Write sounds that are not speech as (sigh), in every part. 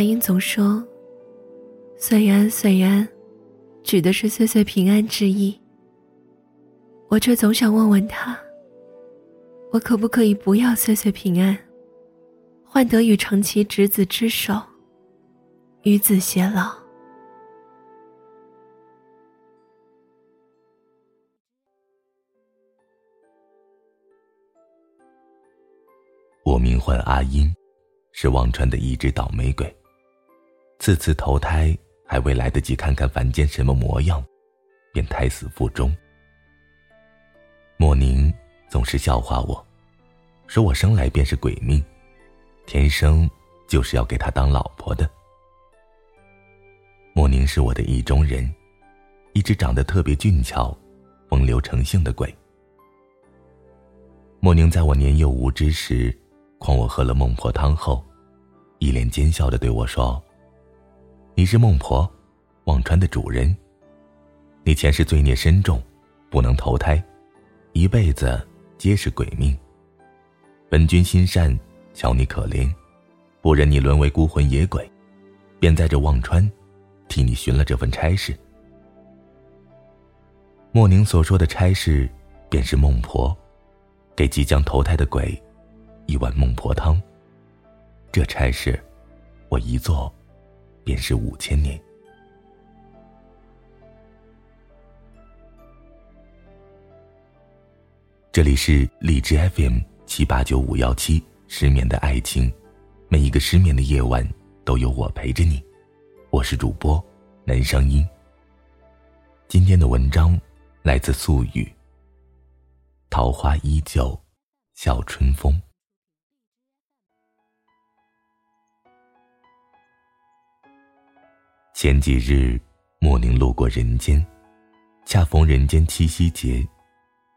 阿英总说：“岁安，岁安”，指的是岁岁平安之意。我却总想问问他：我可不可以不要岁岁平安，换得与长期执子之手，与子偕老？我名唤阿英。是忘川的一只倒霉鬼。次次投胎还未来得及看看凡间什么模样，便胎死腹中。莫宁总是笑话我，说我生来便是鬼命，天生就是要给他当老婆的。莫宁是我的意中人，一只长得特别俊俏、风流成性的鬼。莫宁在我年幼无知时。况我喝了孟婆汤后，一脸奸笑的对我说：“你是孟婆，忘川的主人。你前世罪孽深重，不能投胎，一辈子皆是鬼命。本君心善，瞧你可怜，不忍你沦为孤魂野鬼，便在这忘川，替你寻了这份差事。”莫宁所说的差事，便是孟婆，给即将投胎的鬼。一碗孟婆汤。这差事，我一做，便是五千年。这里是荔枝 FM 七八九五幺七，失眠的爱情，每一个失眠的夜晚都有我陪着你。我是主播南声音。今天的文章来自素雨。桃花依旧，笑春风。前几日，莫宁路过人间，恰逢人间七夕节，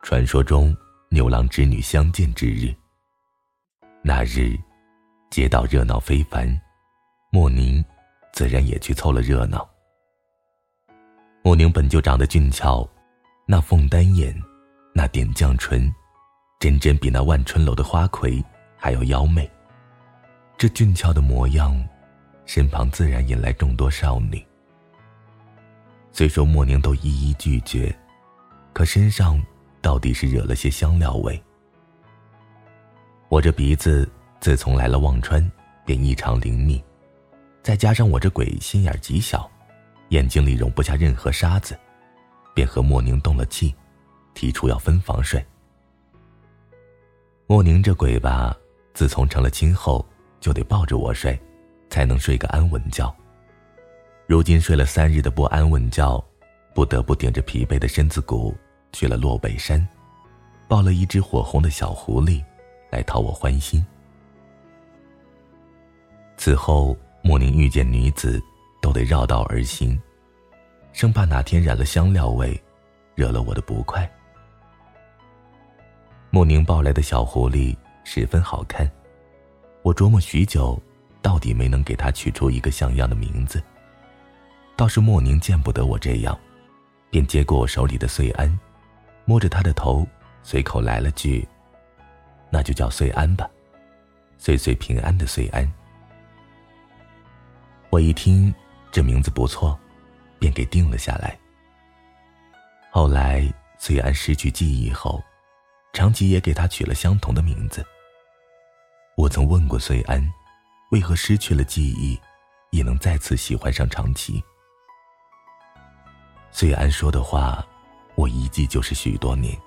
传说中牛郎织女相见之日。那日，街道热闹非凡，莫宁自然也去凑了热闹。莫宁本就长得俊俏，那凤丹眼，那点绛唇，真真比那万春楼的花魁还要妖媚。这俊俏的模样。身旁自然引来众多少女。虽说莫宁都一一拒绝，可身上到底是惹了些香料味。我这鼻子自从来了忘川，便异常灵敏，再加上我这鬼心眼极小，眼睛里容不下任何沙子，便和莫宁动了气，提出要分房睡。莫宁这鬼吧，自从成了亲后，就得抱着我睡。才能睡个安稳觉。如今睡了三日的不安稳觉，不得不顶着疲惫的身子骨去了洛北山，抱了一只火红的小狐狸，来讨我欢心。此后，莫宁遇见女子，都得绕道而行，生怕哪天染了香料味，惹了我的不快。莫宁抱来的小狐狸十分好看，我琢磨许久。到底没能给他取出一个像样的名字。倒是莫宁见不得我这样，便接过我手里的穗安，摸着他的头，随口来了句：“那就叫穗安吧，岁岁平安的穗安。”我一听这名字不错，便给定了下来。后来穗安失去记忆后，长吉也给他取了相同的名字。我曾问过穗安。为何失去了记忆，也能再次喜欢上长崎？岁安说的话，我一记就是许多年。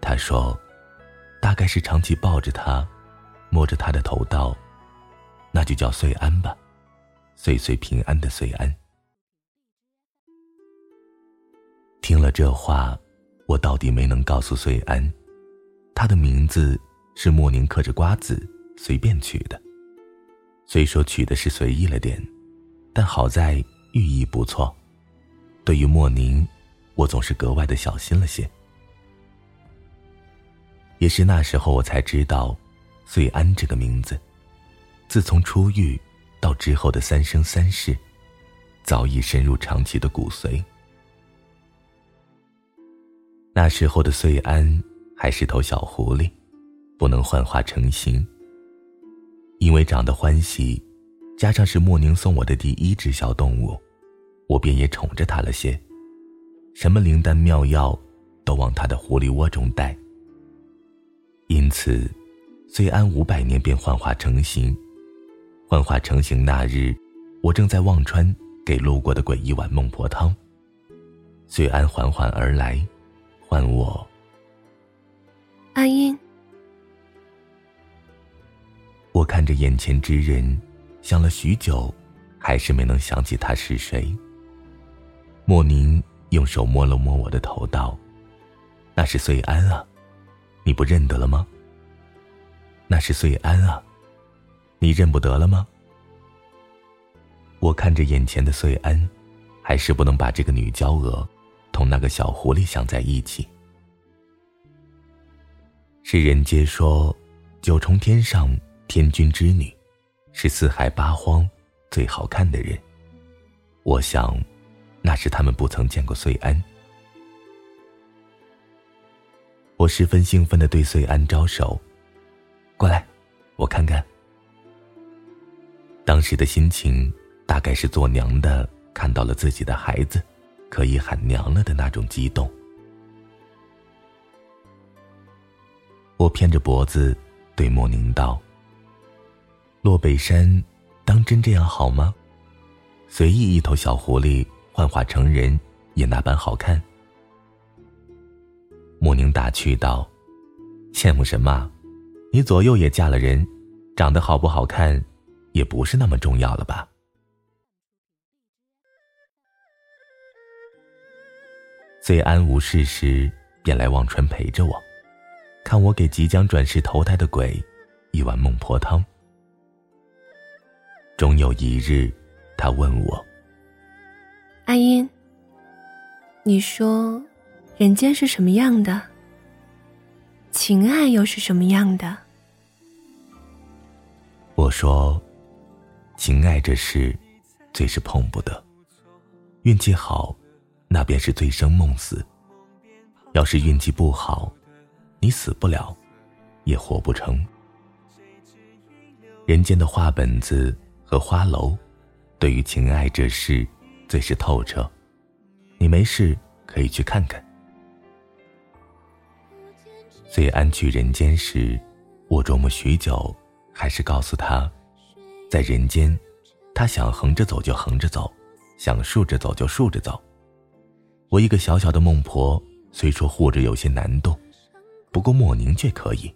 他说，大概是长崎抱着他，摸着他的头道：“那就叫岁安吧，岁岁平安的岁安。”听了这话，我到底没能告诉岁安，他的名字是莫宁嗑着瓜子随便取的。虽说取的是随意了点，但好在寓意不错。对于莫宁，我总是格外的小心了些。也是那时候，我才知道，岁安这个名字，自从出狱到之后的三生三世，早已深入长期的骨髓。那时候的岁安还是头小狐狸，不能幻化成形。因为长得欢喜，加上是莫宁送我的第一只小动物，我便也宠着它了些。什么灵丹妙药，都往它的狐狸窝中带。因此，虽安五百年便幻化成形。幻化成形那日，我正在忘川给路过的鬼一碗孟婆汤。岁安缓缓而来，唤我。阿英。我看着眼前之人，想了许久，还是没能想起他是谁。莫宁用手摸了摸我的头，道：“那是岁安啊，你不认得了吗？那是岁安啊。”你认不得了吗？我看着眼前的岁安，还是不能把这个女娇娥同那个小狐狸想在一起。世人皆说，九重天上天君之女，是四海八荒最好看的人。我想，那是他们不曾见过岁安。我十分兴奋的对岁安招手：“过来，我看看。”当时的心情，大概是做娘的看到了自己的孩子，可以喊娘了的那种激动。我偏着脖子对莫宁道：“落北山，当真这样好吗？随意一头小狐狸幻化成人，也那般好看。”穆宁打趣道：“羡慕什么？你左右也嫁了人，长得好不好看？”也不是那么重要了吧？最安无事时，便来忘川陪着我，看我给即将转世投胎的鬼一碗孟婆汤。终有一日，他问我：“阿英，你说，人间是什么样的？情爱又是什么样的？”我说。情爱这事，最是碰不得。运气好，那便是醉生梦死；要是运气不好，你死不了，也活不成。人间的画本子和花楼，对于情爱这事，最是透彻。你没事可以去看看。虽安去人间时，我琢磨许久，还是告诉他。在人间，他想横着走就横着走，想竖着走就竖着走。我一个小小的孟婆，虽说护着有些难度，不过莫宁却可以。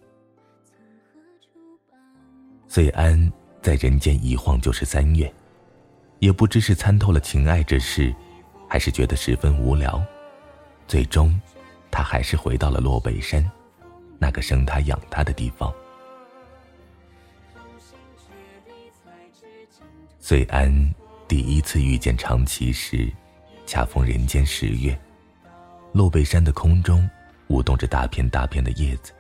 岁安在人间一晃就是三月，也不知是参透了情爱这事，还是觉得十分无聊，最终，他还是回到了洛北山，那个生他养他的地方。岁安第一次遇见长崎时，恰逢人间十月，洛北山的空中舞动着大片大片的叶子。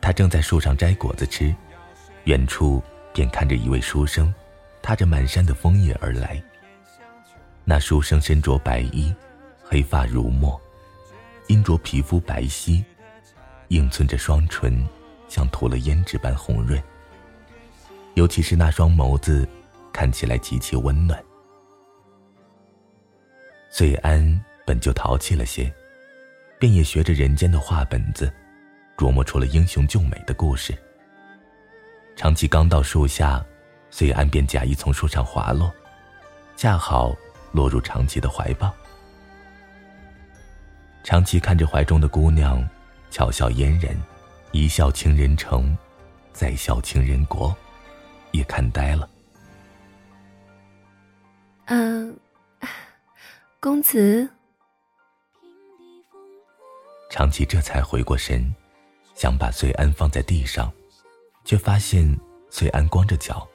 他正在树上摘果子吃，远处便看着一位书生，踏着满山的枫叶而来。那书生身着白衣，黑发如墨，因着皮肤白皙，映衬着双唇，像涂了胭脂般红润。尤其是那双眸子。看起来极其温暖。岁安本就淘气了些，便也学着人间的画本子，琢磨出了英雄救美的故事。长崎刚到树下，穗安便假意从树上滑落，恰好落入长崎的怀抱。长崎看着怀中的姑娘，巧笑嫣然，一笑倾人城，再笑倾人国，也看呆了。嗯，公子。长崎这才回过神，想把穗安放在地上，却发现岁安光着脚。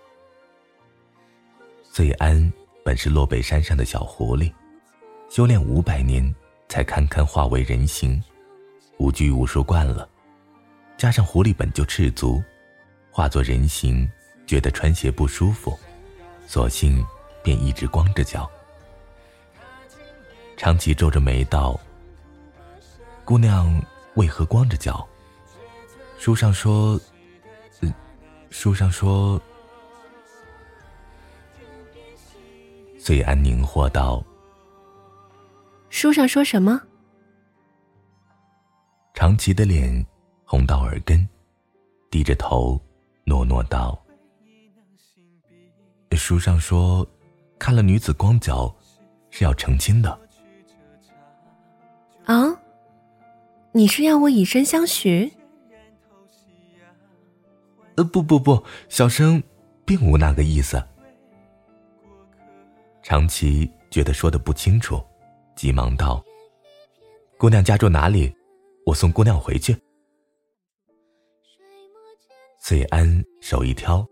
岁安本是洛北山上的小狐狸，修炼五百年才堪堪化为人形，无拘无束惯了，加上狐狸本就赤足，化作人形觉得穿鞋不舒服，索性。便一直光着脚。长崎皱着眉道：“姑娘为何光着脚？书上说，书上说，最安宁惑道：“书上说什么？”长崎的脸红到耳根，低着头，诺诺道：“书上说，看了女子光脚，是要成亲的。”啊？你是要我以身相许？呃，不不不，小生并无那个意思。长崎觉得说的不清楚，急忙道：“姑娘家住哪里？我送姑娘回去。”遂安手一挑，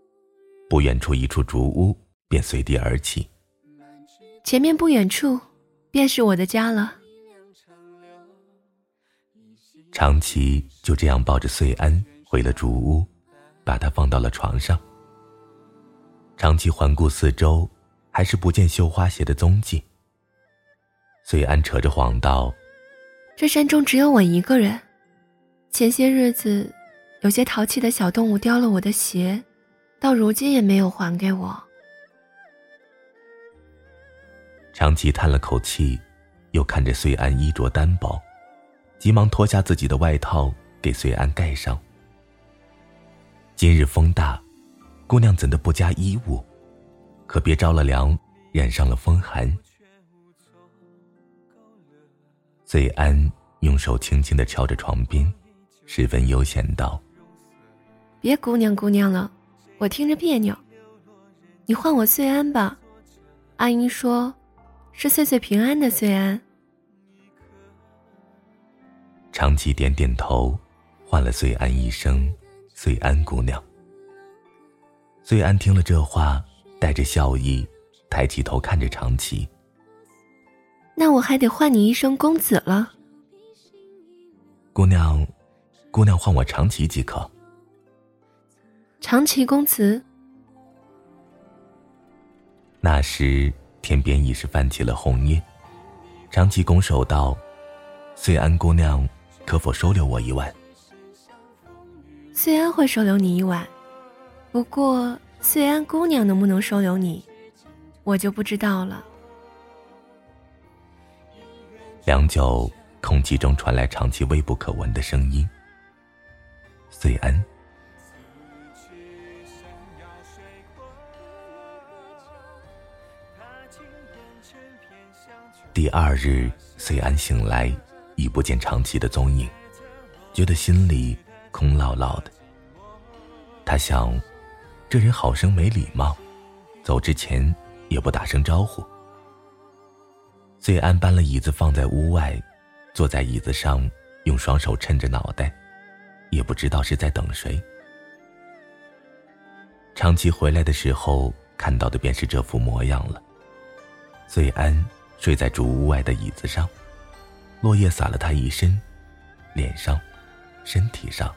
不远处一处竹屋便随地而起。前面不远处，便是我的家了。长崎就这样抱着穗安回了竹屋，把他放到了床上。长崎环顾四周，还是不见绣花鞋的踪迹。穗安扯着谎道：“这山中只有我一个人，前些日子，有些淘气的小动物叼了我的鞋，到如今也没有还给我。”长崎叹了口气，又看着穗安衣着单薄。急忙脱下自己的外套，给穗安盖上。今日风大，姑娘怎的不加衣物？可别着了凉，染上了风寒。醉安用手轻轻的敲着床边，十分悠闲道：“别姑娘姑娘了，我听着别扭。你唤我岁安吧。阿英说，是岁岁平安的岁安。”长崎点点头，唤了岁安一声“穗安姑娘”。穗安听了这话，带着笑意，抬起头看着长崎。那我还得唤你一声公子了。姑娘，姑娘唤我长崎即可。长崎公子。那时天边已是泛起了红叶，长崎拱手道：“穗安姑娘。”可否收留我一晚？穗安会收留你一晚，不过穗安姑娘能不能收留你，我就不知道了。良久，空气中传来长期微不可闻的声音：“穗安。”第二日，穗安醒来。已不见长崎的踪影，觉得心里空落落的。他想，这人好生没礼貌，走之前也不打声招呼。穗安搬了椅子放在屋外，坐在椅子上，用双手撑着脑袋，也不知道是在等谁。长期回来的时候，看到的便是这副模样了。穗安睡在竹屋外的椅子上。落叶洒了他一身，脸上、身体上、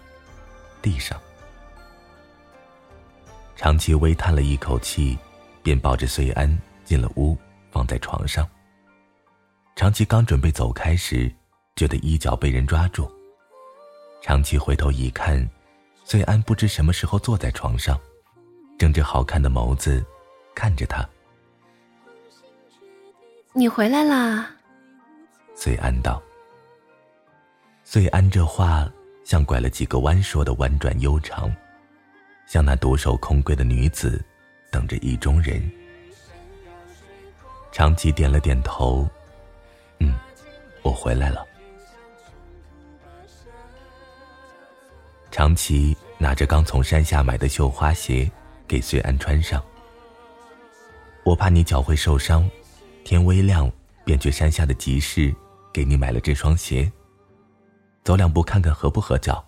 地上。长崎微叹了一口气，便抱着穗安进了屋，放在床上。长崎刚准备走开时，觉得衣角被人抓住。长崎回头一看，穗安不知什么时候坐在床上，睁着好看的眸子看着他。你回来啦。穗安道：“穗安这话像拐了几个弯说的婉转悠长，像那独守空闺的女子，等着意中人。”长崎点了点头：“嗯，我回来了。”长崎拿着刚从山下买的绣花鞋给岁安穿上。我怕你脚会受伤，天微亮便去山下的集市。给你买了这双鞋，走两步看看合不合脚。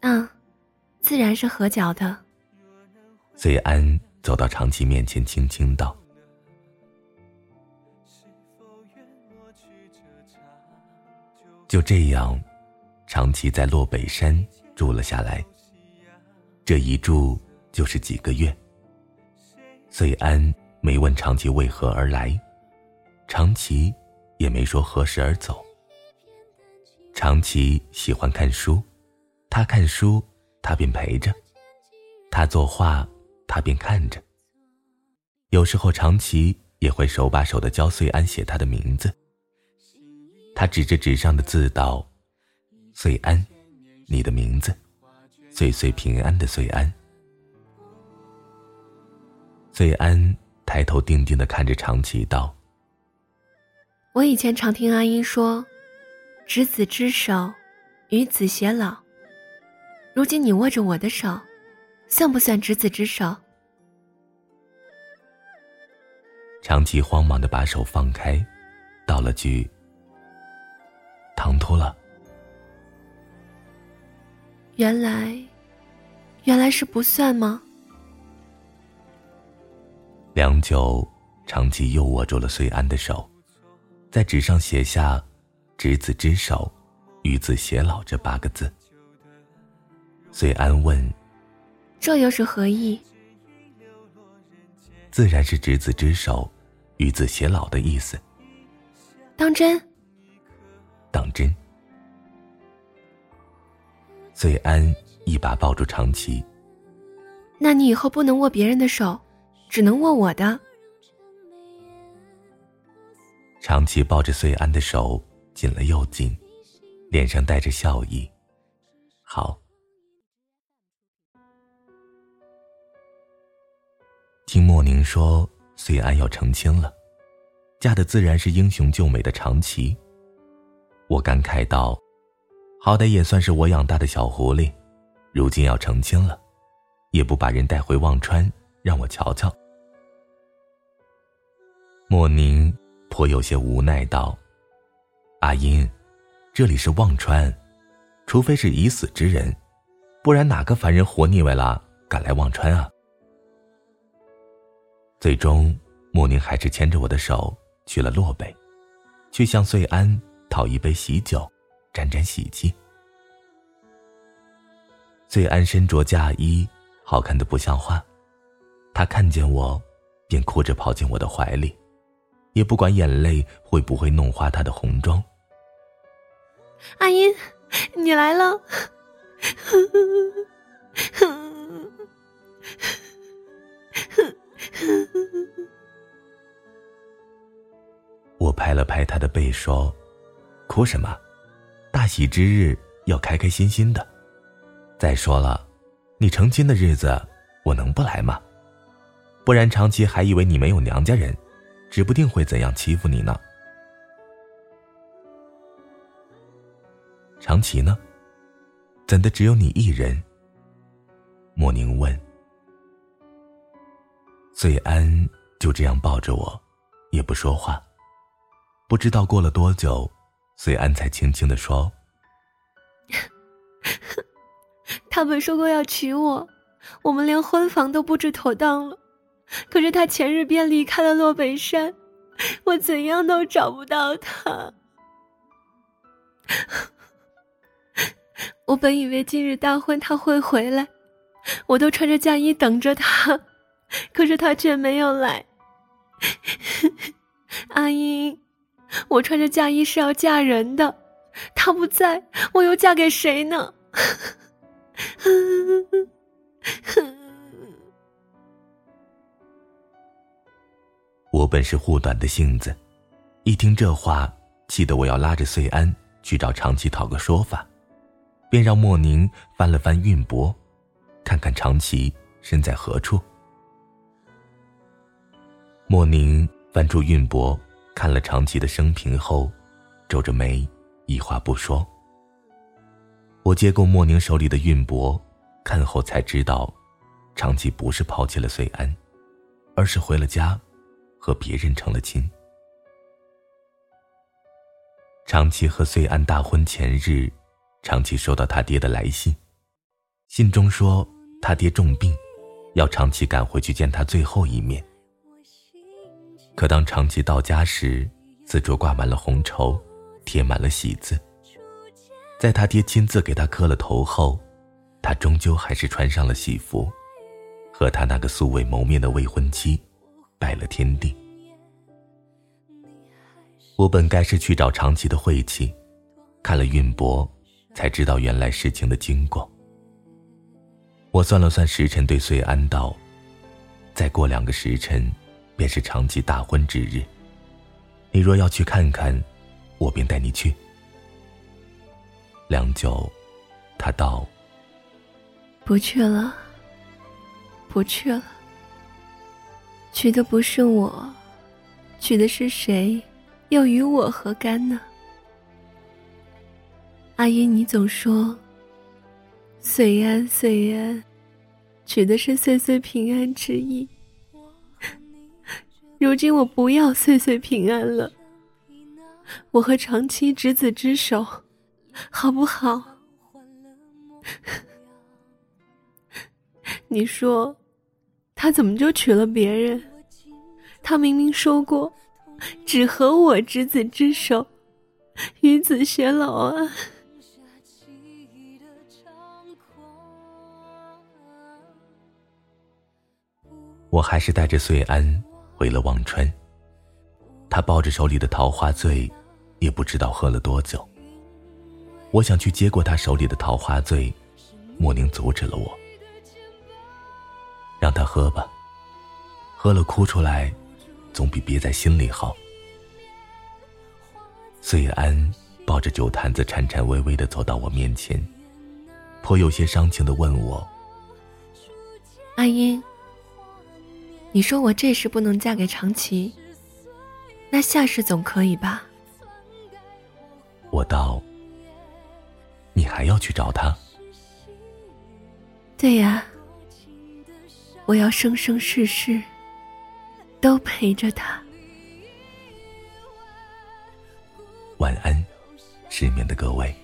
嗯，自然是合脚的。岁安走到长崎面前，轻轻道：“就这样，长崎在洛北山住了下来。这一住就是几个月。岁安没问长崎为何而来，长崎。”也没说何时而走。长崎喜欢看书，他看书，他便陪着；他作画，他便看着。有时候长崎也会手把手的教穗安写他的名字。他指着纸上的字道：“穗安，你的名字，岁岁平安的穗安。”穗安抬头定定的看着长崎道：“我以前常听阿英说，执子之手，与子偕老。如今你握着我的手，算不算执子之手？”长崎慌忙的把手放开，道了句：“唐突了。”原来，原来是不算吗？良久，长崎又握住了穗安的手，在纸上写下“执子之手，与子偕老”这八个字。穗安问：“这又是何意？”自然是执子之手，与子偕老的意思。当真？当真。穗安一把抱住长崎。那你以后不能握别人的手。只能握我的。长崎抱着穗安的手紧了又紧，脸上带着笑意。好。听莫宁说，穗安要成亲了，嫁的自然是英雄救美的长崎。我感慨道：“好歹也算是我养大的小狐狸，如今要成亲了，也不把人带回忘川，让我瞧瞧。”莫宁颇有些无奈道：“阿音，这里是忘川，除非是已死之人，不然哪个凡人活腻歪了敢来忘川啊？”最终，莫宁还是牵着我的手去了洛北，去向穗安讨一杯喜酒，沾沾喜气。穗安身着嫁衣，好看的不像话，他看见我，便哭着跑进我的怀里。也不管眼泪会不会弄花她的红妆。阿英，你来了。我拍了拍他的背，说：“哭什么？大喜之日要开开心心的。再说了，你成亲的日子，我能不来吗？不然长期还以为你没有娘家人。”指不定会怎样欺负你呢。长崎呢？怎的只有你一人？莫宁问。穗安就这样抱着我，也不说话。不知道过了多久，穗安才轻轻的说：“ (laughs) 他本说过要娶我，我们连婚房都布置妥当了。”可是他前日便离开了洛北山，我怎样都找不到他。我本以为今日大婚他会回来，我都穿着嫁衣等着他，可是他却没有来。(laughs) 阿英，我穿着嫁衣是要嫁人的，他不在，我又嫁给谁呢？(laughs) 我本是护短的性子，一听这话，气得我要拉着穗安去找长崎讨个说法，便让莫宁翻了翻运帛，看看长崎身在何处。莫宁翻出运帛，看了长崎的生平后，皱着眉，一话不说。我接过莫宁手里的运帛，看后才知道，长崎不是抛弃了穗安，而是回了家。和别人成了亲。长崎和穗安大婚前日，长崎收到他爹的来信，信中说他爹重病，要长崎赶回去见他最后一面。可当长崎到家时，四桌挂满了红绸，贴满了喜字。在他爹亲自给他磕了头后，他终究还是穿上了喜服，和他那个素未谋面的未婚妻。拜了天地，我本该是去找长崎的晦气，看了运帛，才知道原来事情的经过。我算了算时辰，对穗安道：“再过两个时辰，便是长吉大婚之日。你若要去看看，我便带你去。良久，他道：“不去了，不去了。娶的不是我，娶的是谁，又与我何干呢？”阿姨，你总说“岁安，岁安”，取的是岁岁平安之意。(laughs) 如今我不要岁岁平安了，我和长期执子之手，好不好？(laughs) 你说，他怎么就娶了别人？他明明说过，只和我执子之手，与子偕老啊！我还是带着穗安。回了忘川，他抱着手里的桃花醉，也不知道喝了多久。我想去接过他手里的桃花醉，莫宁阻止了我，让他喝吧，喝了哭出来，总比憋在心里好。穗安抱着酒坛子，颤颤巍巍的走到我面前，颇有些伤情的问我：“阿英。”你说我这时不能嫁给长崎，那下世总可以吧？我道：“你还要去找他？”对呀，我要生生世世都陪着他。晚安，失眠的各位。